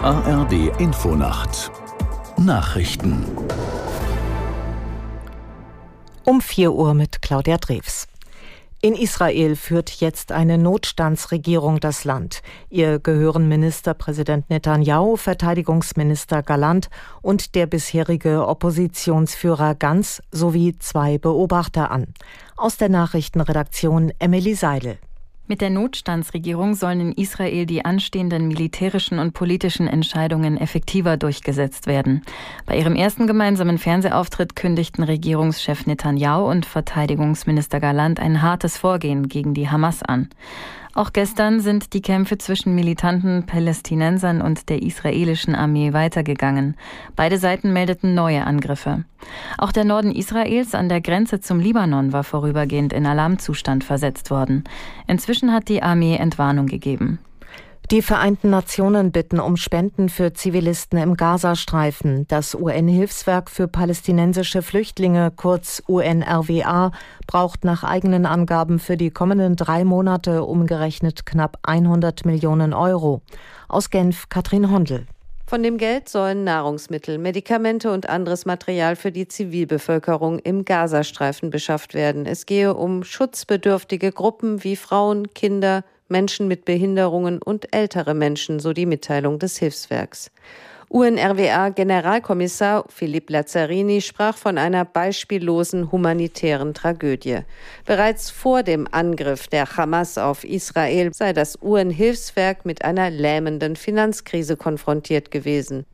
ARD Infonacht Nachrichten um 4 Uhr mit Claudia Drews. In Israel führt jetzt eine Notstandsregierung das Land. Ihr gehören Ministerpräsident Netanyahu, Verteidigungsminister Galant und der bisherige Oppositionsführer Ganz sowie zwei Beobachter an. Aus der Nachrichtenredaktion Emily Seidel. Mit der Notstandsregierung sollen in Israel die anstehenden militärischen und politischen Entscheidungen effektiver durchgesetzt werden. Bei ihrem ersten gemeinsamen Fernsehauftritt kündigten Regierungschef Netanyahu und Verteidigungsminister Galant ein hartes Vorgehen gegen die Hamas an. Auch gestern sind die Kämpfe zwischen militanten Palästinensern und der israelischen Armee weitergegangen. Beide Seiten meldeten neue Angriffe. Auch der Norden Israels an der Grenze zum Libanon war vorübergehend in Alarmzustand versetzt worden. Inzwischen hat die Armee Entwarnung gegeben. Die Vereinten Nationen bitten um Spenden für Zivilisten im Gazastreifen. Das UN-Hilfswerk für palästinensische Flüchtlinge, kurz UNRWA, braucht nach eigenen Angaben für die kommenden drei Monate umgerechnet knapp 100 Millionen Euro. Aus Genf Katrin Hondel. Von dem Geld sollen Nahrungsmittel, Medikamente und anderes Material für die Zivilbevölkerung im Gazastreifen beschafft werden. Es gehe um schutzbedürftige Gruppen wie Frauen, Kinder, Menschen mit Behinderungen und ältere Menschen, so die Mitteilung des Hilfswerks. UNRWA-Generalkommissar Philipp Lazzarini sprach von einer beispiellosen humanitären Tragödie. Bereits vor dem Angriff der Hamas auf Israel sei das UN-Hilfswerk mit einer lähmenden Finanzkrise konfrontiert gewesen.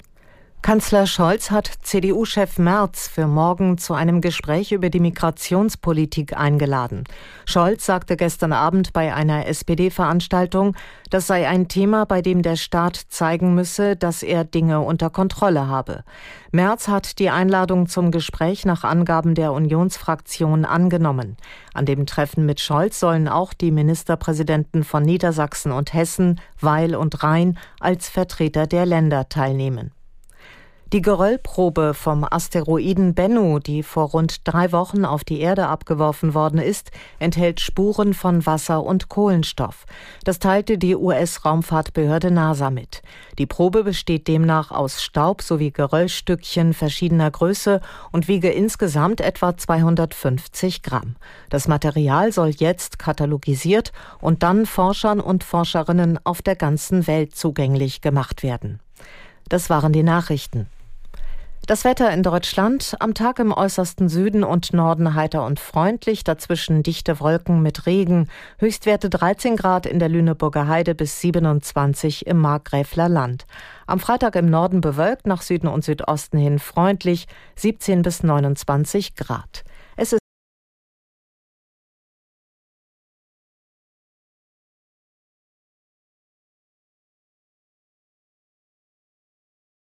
Kanzler Scholz hat CDU-Chef Merz für morgen zu einem Gespräch über die Migrationspolitik eingeladen. Scholz sagte gestern Abend bei einer SPD-Veranstaltung, das sei ein Thema, bei dem der Staat zeigen müsse, dass er Dinge unter Kontrolle habe. Merz hat die Einladung zum Gespräch nach Angaben der Unionsfraktion angenommen. An dem Treffen mit Scholz sollen auch die Ministerpräsidenten von Niedersachsen und Hessen, Weil und Rhein als Vertreter der Länder teilnehmen. Die Geröllprobe vom Asteroiden Bennu, die vor rund drei Wochen auf die Erde abgeworfen worden ist, enthält Spuren von Wasser und Kohlenstoff. Das teilte die US-Raumfahrtbehörde NASA mit. Die Probe besteht demnach aus Staub sowie Geröllstückchen verschiedener Größe und wiege insgesamt etwa 250 Gramm. Das Material soll jetzt katalogisiert und dann Forschern und Forscherinnen auf der ganzen Welt zugänglich gemacht werden. Das waren die Nachrichten. Das Wetter in Deutschland am Tag im äußersten Süden und Norden heiter und freundlich, dazwischen dichte Wolken mit Regen, Höchstwerte 13 Grad in der Lüneburger Heide bis 27 im Markgräfler Land. Am Freitag im Norden bewölkt, nach Süden und Südosten hin freundlich, 17 bis 29 Grad.